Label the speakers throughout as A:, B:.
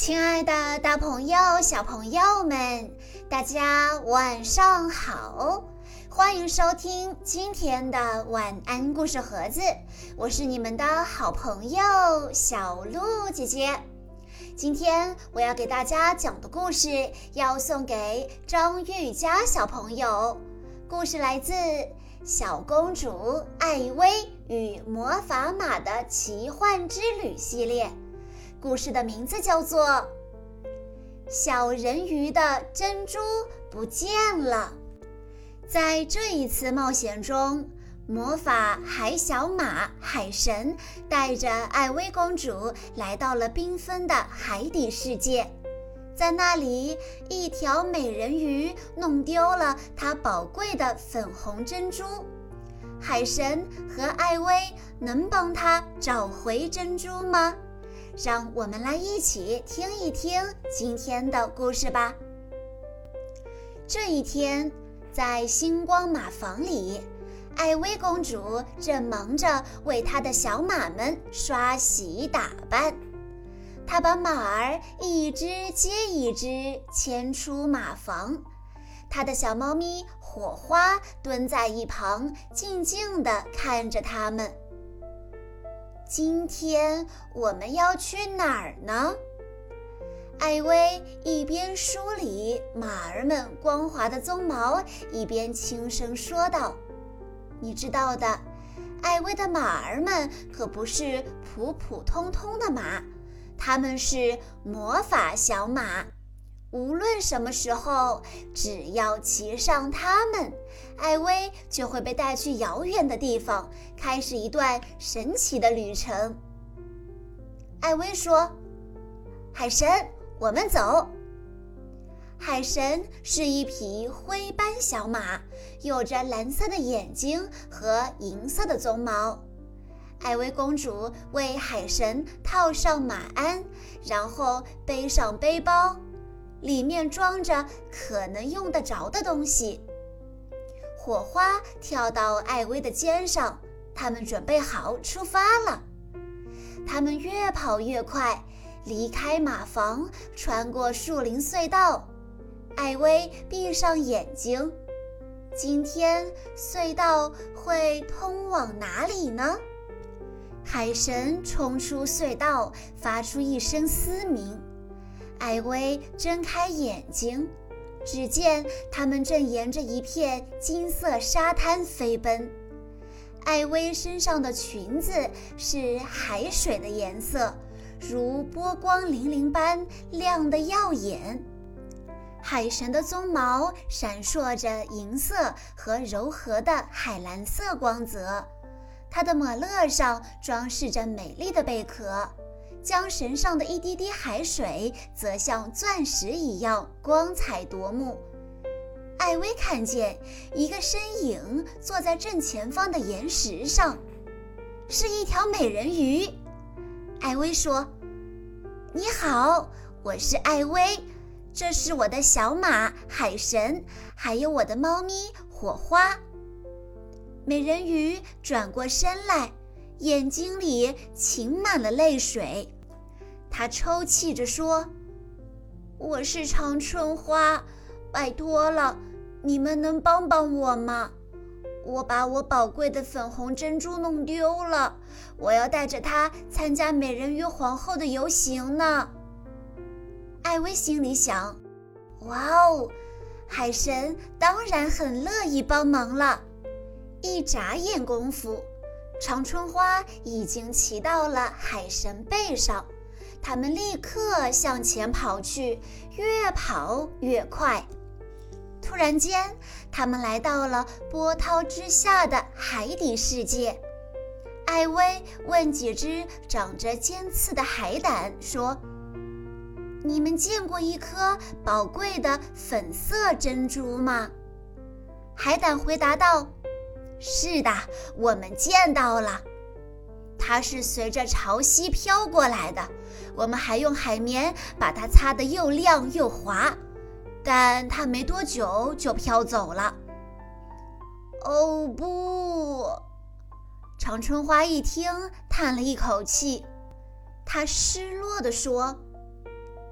A: 亲爱的，大朋友、小朋友们，大家晚上好！欢迎收听今天的晚安故事盒子，我是你们的好朋友小鹿姐姐。今天我要给大家讲的故事要送给张玉佳小朋友，故事来自《小公主艾薇与魔法马的奇幻之旅》系列。故事的名字叫做《小人鱼的珍珠不见了》。在这一次冒险中，魔法海小马海神带着艾薇公主来到了缤纷的海底世界。在那里，一条美人鱼弄丢了她宝贵的粉红珍珠。海神和艾薇能帮她找回珍珠吗？让我们来一起听一听今天的故事吧。这一天，在星光马房里，艾薇公主正忙着为她的小马们刷洗打扮。她把马儿一只接一只牵出马房，她的小猫咪火花蹲在一旁，静静地看着它们。今天我们要去哪儿呢？艾薇一边梳理马儿们光滑的鬃毛，一边轻声说道：“你知道的，艾薇的马儿们可不是普普通通的马，它们是魔法小马。”无论什么时候，只要骑上它们，艾薇就会被带去遥远的地方，开始一段神奇的旅程。艾薇说：“海神，我们走。”海神是一匹灰斑小马，有着蓝色的眼睛和银色的鬃毛。艾薇公主为海神套上马鞍，然后背上背包。里面装着可能用得着的东西。火花跳到艾薇的肩上，他们准备好出发了。他们越跑越快，离开马房，穿过树林隧道。艾薇闭上眼睛，今天隧道会通往哪里呢？海神冲出隧道，发出一声嘶鸣。艾薇睁开眼睛，只见他们正沿着一片金色沙滩飞奔。艾薇身上的裙子是海水的颜色，如波光粼粼般亮得耀眼。海神的鬃毛闪烁着银色和柔和的海蓝色光泽，他的马勒上装饰着美丽的贝壳。缰绳上的一滴滴海水则像钻石一样光彩夺目。艾薇看见一个身影坐在正前方的岩石上，是一条美人鱼。艾薇说：“你好，我是艾薇，这是我的小马海神，还有我的猫咪火花。”美人鱼转过身来。眼睛里噙满了泪水，他抽泣着说：“我是长春花，拜托了，你们能帮帮我吗？我把我宝贵的粉红珍珠弄丢了，我要带着它参加美人鱼皇后的游行呢。”艾薇心里想：“哇哦，海神当然很乐意帮忙了。”一眨眼功夫。长春花已经骑到了海神背上，他们立刻向前跑去，越跑越快。突然间，他们来到了波涛之下的海底世界。艾薇问几只长着尖刺的海胆说：“你们见过一颗宝贵的粉色珍珠吗？”海胆回答道。是的，我们见到了，它是随着潮汐飘过来的。我们还用海绵把它擦得又亮又滑，但它没多久就飘走了。哦不！长春花一听，叹了一口气，他失落地说：“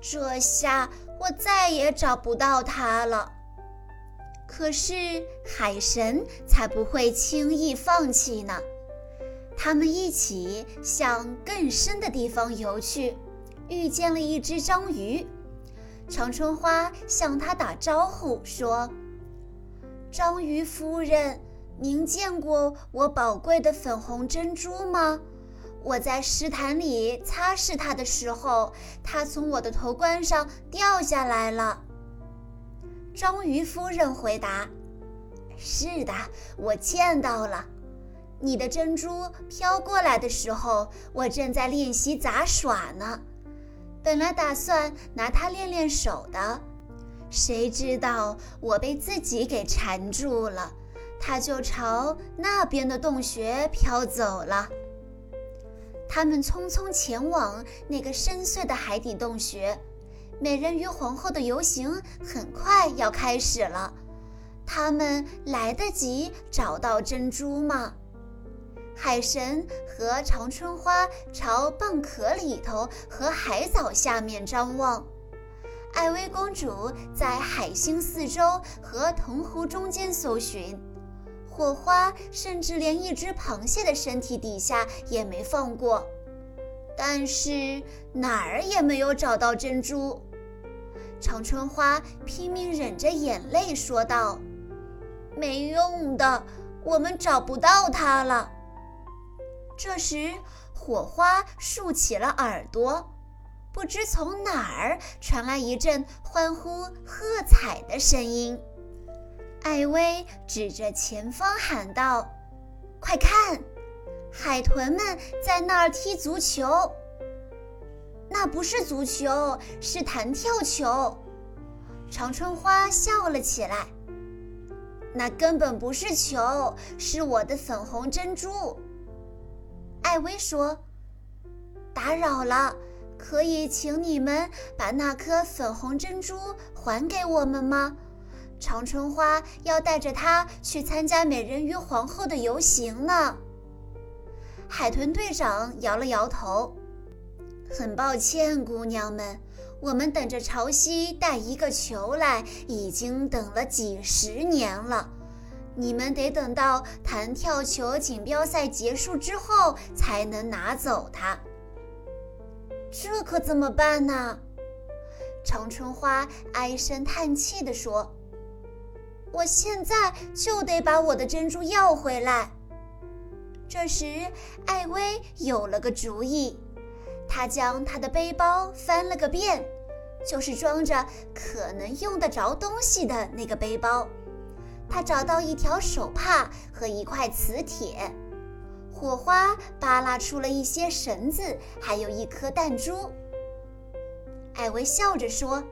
A: 这下我再也找不到它了。可是海神才不会轻易放弃呢。他们一起向更深的地方游去，遇见了一只章鱼。长春花向他打招呼说：“章鱼夫人，您见过我宝贵的粉红珍珠吗？我在石潭里擦拭它的时候，它从我的头冠上掉下来了。”章鱼夫人回答：“是的，我见到了。你的珍珠飘过来的时候，我正在练习杂耍呢。”本来打算拿它练练手的，谁知道我被自己给缠住了，它就朝那边的洞穴飘走了。他们匆匆前往那个深邃的海底洞穴，美人鱼皇后的游行很快要开始了。他们来得及找到珍珠吗？海神和长春花朝蚌壳里头和海藻下面张望，艾薇公主在海星四周和藤壶中间搜寻，火花甚至连一只螃蟹的身体底下也没放过，但是哪儿也没有找到珍珠。长春花拼命忍着眼泪说道：“没用的，我们找不到它了。”这时，火花竖起了耳朵，不知从哪儿传来一阵欢呼喝彩的声音。艾薇指着前方喊道：“快看，海豚们在那儿踢足球！那不是足球，是弹跳球。”长春花笑了起来：“那根本不是球，是我的粉红珍珠。”艾薇说：“打扰了，可以请你们把那颗粉红珍珠还给我们吗？长春花要带着它去参加美人鱼皇后的游行呢。”海豚队长摇了摇头：“很抱歉，姑娘们，我们等着潮汐带一个球来，已经等了几十年了。”你们得等到弹跳球锦标赛结束之后才能拿走它。这可怎么办呢？长春花唉声叹气地说：“我现在就得把我的珍珠要回来。”这时，艾薇有了个主意，他将他的背包翻了个遍，就是装着可能用得着东西的那个背包。他找到一条手帕和一块磁铁，火花扒拉出了一些绳子，还有一颗弹珠。艾薇笑着说：“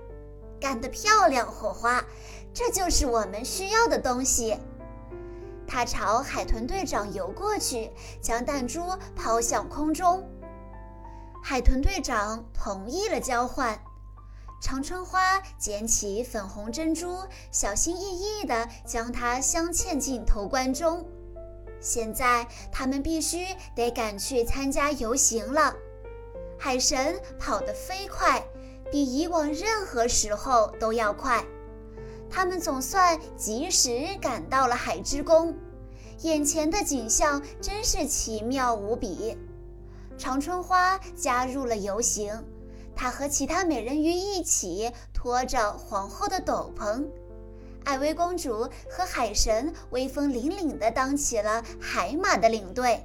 A: 干得漂亮，火花！这就是我们需要的东西。”他朝海豚队长游过去，将弹珠抛向空中。海豚队长同意了交换。长春花捡起粉红珍珠，小心翼翼地将它镶嵌进头冠中。现在他们必须得赶去参加游行了。海神跑得飞快，比以往任何时候都要快。他们总算及时赶到了海之宫，眼前的景象真是奇妙无比。长春花加入了游行。她和其他美人鱼一起拖着皇后的斗篷，艾薇公主和海神威风凛凛地当起了海马的领队，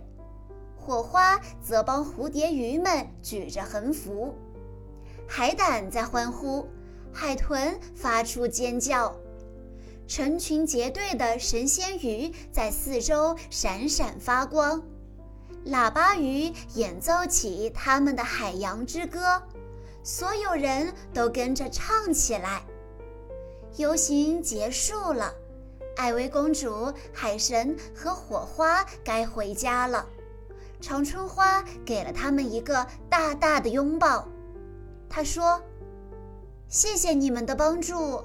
A: 火花则帮蝴蝶鱼们举着横幅，海胆在欢呼，海豚发出尖叫，成群结队的神仙鱼在四周闪闪发光，喇叭鱼演奏起他们的海洋之歌。所有人都跟着唱起来。游行结束了，艾薇公主、海神和火花该回家了。长春花给了他们一个大大的拥抱。他说：“谢谢你们的帮助，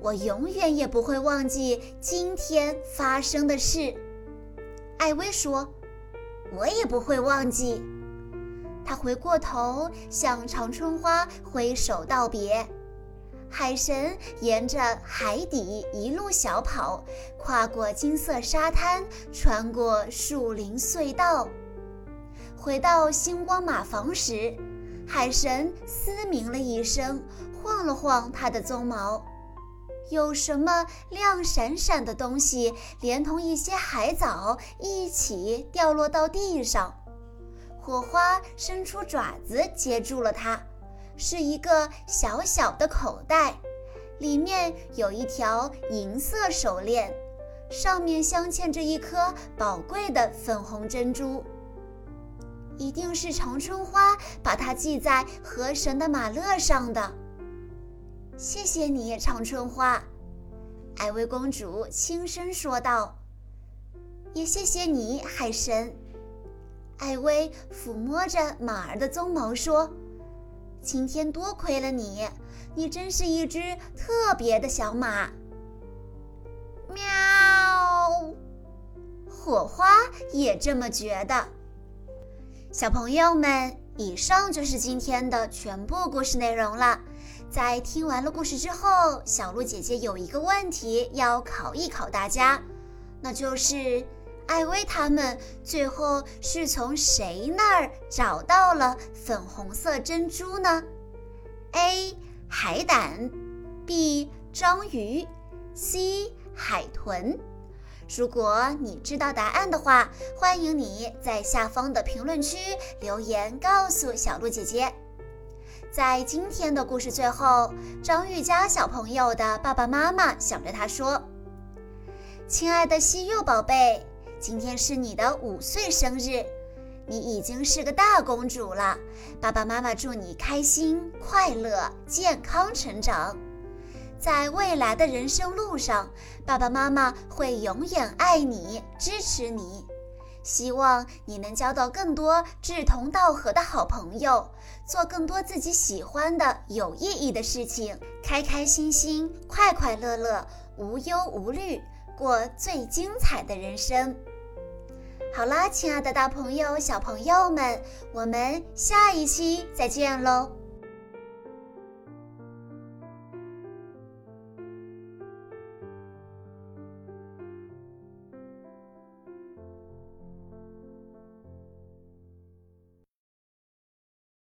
A: 我永远也不会忘记今天发生的事。”艾薇说：“我也不会忘记。”他回过头向长春花挥手道别。海神沿着海底一路小跑，跨过金色沙滩，穿过树林隧道，回到星光马房时，海神嘶鸣了一声，晃了晃他的鬃毛。有什么亮闪闪的东西，连同一些海藻一起掉落到地上。火花伸出爪子接住了它。是一个小小的口袋，里面有一条银色手链，上面镶嵌着一颗宝贵的粉红珍珠。一定是长春花把它系在河神的马勒上的。谢谢你，长春花，艾薇公主轻声说道。也谢谢你，海神。艾薇抚摸着马儿的鬃毛说。今天多亏了你，你真是一只特别的小马。喵，火花也这么觉得。小朋友们，以上就是今天的全部故事内容了。在听完了故事之后，小鹿姐姐有一个问题要考一考大家，那就是艾薇他们最后是从谁那儿找到了粉红色珍珠呢？A. 海胆，B. 章鱼，C. 海豚。如果你知道答案的话，欢迎你在下方的评论区留言告诉小鹿姐姐。在今天的故事最后，张玉佳小朋友的爸爸妈妈想着他说：“亲爱的西柚宝贝，今天是你的五岁生日，你已经是个大公主了。爸爸妈妈祝你开心、快乐、健康成长。”在未来的人生路上，爸爸妈妈会永远爱你、支持你。希望你能交到更多志同道合的好朋友，做更多自己喜欢的有意义的事情，开开心心、快快乐乐、无忧无虑，过最精彩的人生。好啦，亲爱的大朋友、小朋友们，我们下一期再见喽！